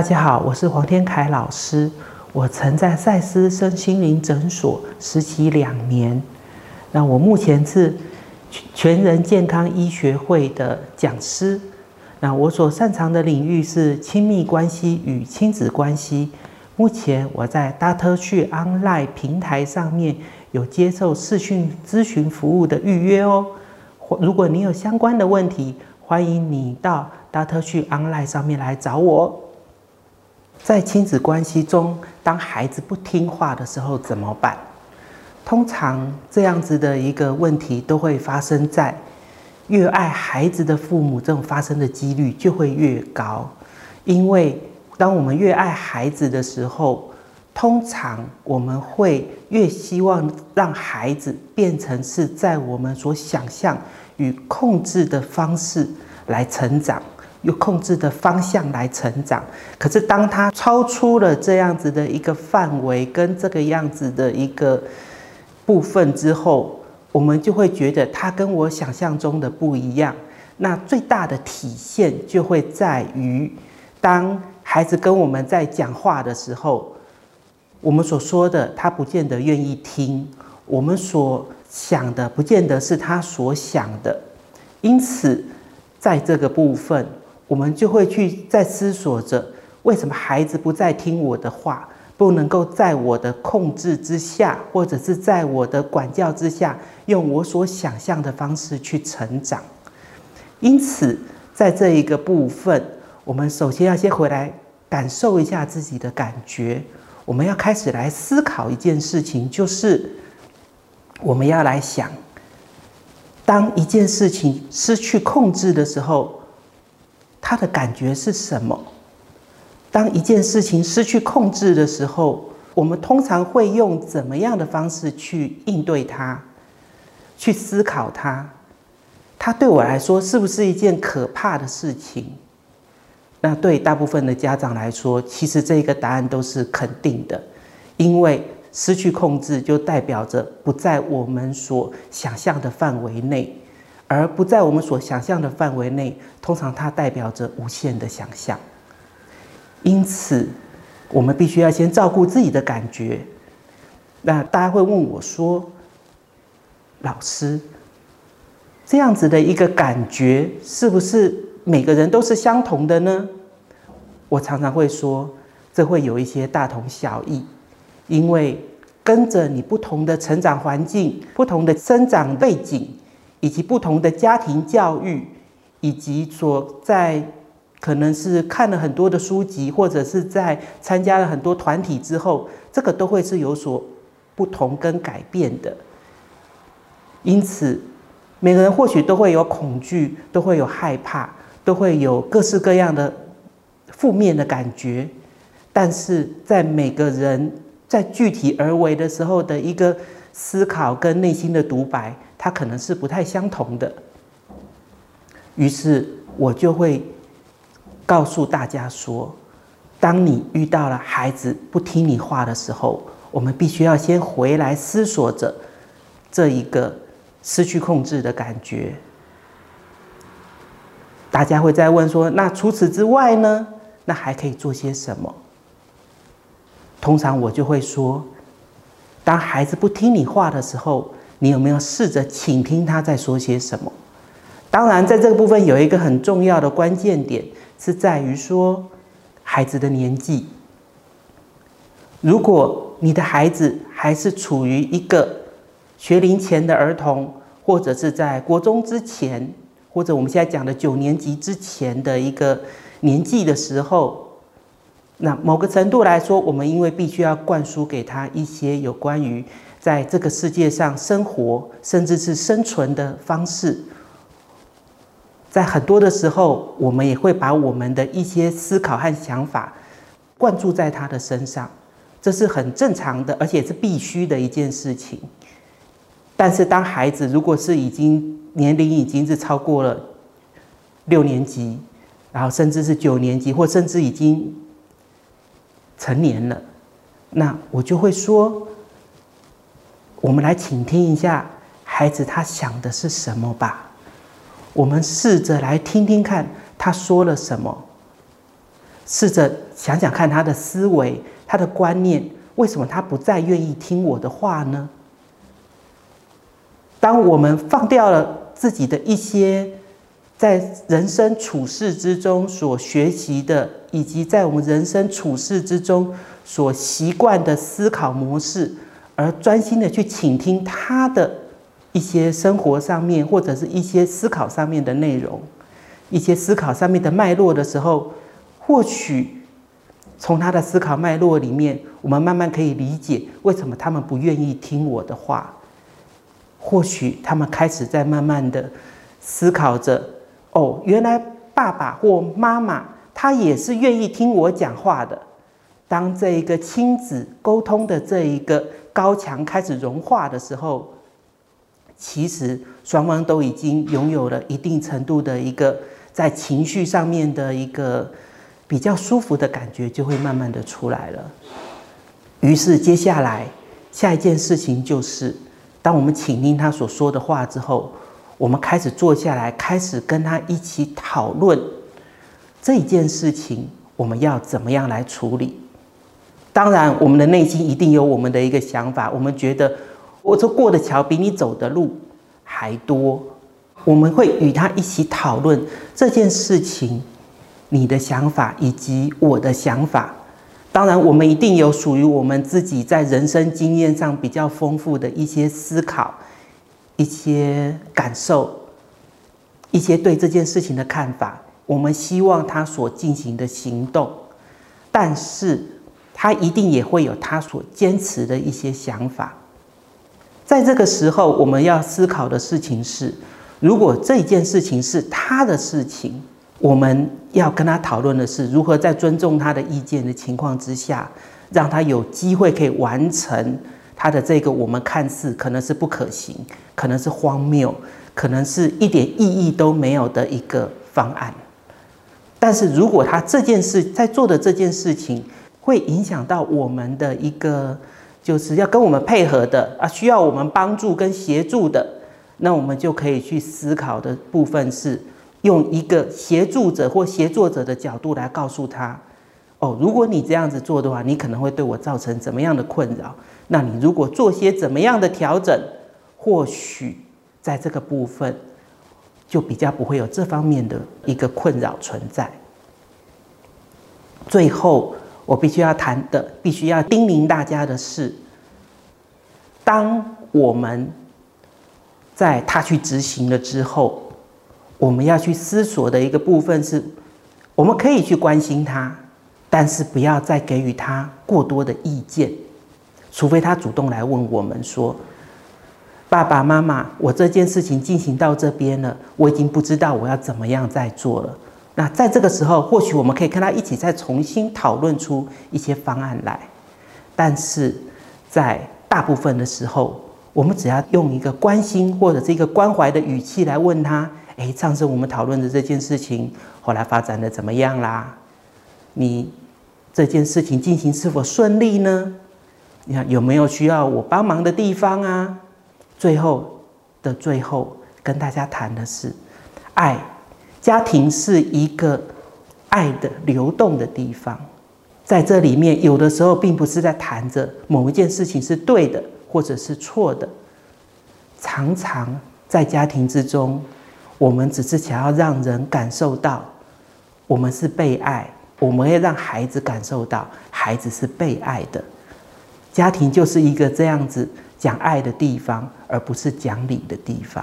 大家好，我是黄天凯老师。我曾在赛斯身心灵诊所实习两年。那我目前是全人健康医学会的讲师。那我所擅长的领域是亲密关系与亲子关系。目前我在 doctor 旭 online 平台上面有接受视讯咨询服务的预约哦。如果你有相关的问题，欢迎你到 doctor 旭 Online 上面来找我。在亲子关系中，当孩子不听话的时候怎么办？通常这样子的一个问题都会发生在越爱孩子的父母，这种发生的几率就会越高。因为当我们越爱孩子的时候，通常我们会越希望让孩子变成是在我们所想象与控制的方式来成长。有控制的方向来成长，可是当他超出了这样子的一个范围跟这个样子的一个部分之后，我们就会觉得他跟我想象中的不一样。那最大的体现就会在于，当孩子跟我们在讲话的时候，我们所说的他不见得愿意听，我们所想的不见得是他所想的，因此在这个部分。我们就会去在思索着，为什么孩子不再听我的话，不能够在我的控制之下，或者是在我的管教之下，用我所想象的方式去成长。因此，在这一个部分，我们首先要先回来感受一下自己的感觉。我们要开始来思考一件事情，就是我们要来想，当一件事情失去控制的时候。他的感觉是什么？当一件事情失去控制的时候，我们通常会用怎么样的方式去应对它，去思考它？它对我来说是不是一件可怕的事情？那对大部分的家长来说，其实这个答案都是肯定的，因为失去控制就代表着不在我们所想象的范围内。而不在我们所想象的范围内，通常它代表着无限的想象。因此，我们必须要先照顾自己的感觉。那大家会问我说：“老师，这样子的一个感觉，是不是每个人都是相同的呢？”我常常会说，这会有一些大同小异，因为跟着你不同的成长环境、不同的生长背景。以及不同的家庭教育，以及所在可能是看了很多的书籍，或者是在参加了很多团体之后，这个都会是有所不同跟改变的。因此，每个人或许都会有恐惧，都会有害怕，都会有各式各样的负面的感觉。但是在每个人在具体而为的时候的一个思考跟内心的独白。它可能是不太相同的，于是我就会告诉大家说：当你遇到了孩子不听你话的时候，我们必须要先回来思索着这一个失去控制的感觉。大家会再问说：那除此之外呢？那还可以做些什么？通常我就会说：当孩子不听你话的时候。你有没有试着倾听他在说些什么？当然，在这个部分有一个很重要的关键点，是在于说孩子的年纪。如果你的孩子还是处于一个学龄前的儿童，或者是在国中之前，或者我们现在讲的九年级之前的一个年纪的时候，那某个程度来说，我们因为必须要灌输给他一些有关于。在这个世界上生活，甚至是生存的方式，在很多的时候，我们也会把我们的一些思考和想法灌注在他的身上，这是很正常的，而且是必须的一件事情。但是，当孩子如果是已经年龄已经是超过了六年级，然后甚至是九年级，或甚至已经成年了，那我就会说。我们来倾听一下孩子他想的是什么吧。我们试着来听听看他说了什么。试着想想看他的思维、他的观念，为什么他不再愿意听我的话呢？当我们放掉了自己的一些在人生处事之中所学习的，以及在我们人生处事之中所习惯的思考模式，而专心的去倾听他的一些生活上面或者是一些思考上面的内容，一些思考上面的脉络的时候，或许从他的思考脉络里面，我们慢慢可以理解为什么他们不愿意听我的话。或许他们开始在慢慢的思考着，哦，原来爸爸或妈妈他也是愿意听我讲话的。当这一个亲子沟通的这一个高墙开始融化的时候，其实双方都已经拥有了一定程度的一个在情绪上面的一个比较舒服的感觉，就会慢慢的出来了。于是接下来下一件事情就是。当我们倾听他所说的话之后，我们开始坐下来，开始跟他一起讨论这件事情，我们要怎么样来处理？当然，我们的内心一定有我们的一个想法，我们觉得我这过的桥比你走的路还多。我们会与他一起讨论这件事情，你的想法以及我的想法。当然，我们一定有属于我们自己在人生经验上比较丰富的一些思考、一些感受、一些对这件事情的看法。我们希望他所进行的行动，但是他一定也会有他所坚持的一些想法。在这个时候，我们要思考的事情是：如果这件事情是他的事情。我们要跟他讨论的是，如何在尊重他的意见的情况之下，让他有机会可以完成他的这个我们看似可能是不可行、可能是荒谬、可能是一点意义都没有的一个方案。但是如果他这件事在做的这件事情会影响到我们的一个，就是要跟我们配合的啊，需要我们帮助跟协助的，那我们就可以去思考的部分是。用一个协助者或协作者的角度来告诉他：哦，如果你这样子做的话，你可能会对我造成怎么样的困扰？那你如果做些怎么样的调整，或许在这个部分就比较不会有这方面的一个困扰存在。最后，我必须要谈的，必须要叮咛大家的是：当我们在他去执行了之后。我们要去思索的一个部分是，我们可以去关心他，但是不要再给予他过多的意见，除非他主动来问我们说：“爸爸妈妈，我这件事情进行到这边了，我已经不知道我要怎么样再做了。”那在这个时候，或许我们可以跟他一起再重新讨论出一些方案来。但是在大部分的时候，我们只要用一个关心或者是一个关怀的语气来问他。哎，上次我们讨论的这件事情，后来发展的怎么样啦？你这件事情进行是否顺利呢？你看有没有需要我帮忙的地方啊？最后的最后，跟大家谈的是，爱，家庭是一个爱的流动的地方，在这里面，有的时候并不是在谈着某一件事情是对的或者是错的，常常在家庭之中。我们只是想要让人感受到我们是被爱，我们要让孩子感受到孩子是被爱的。家庭就是一个这样子讲爱的地方，而不是讲理的地方。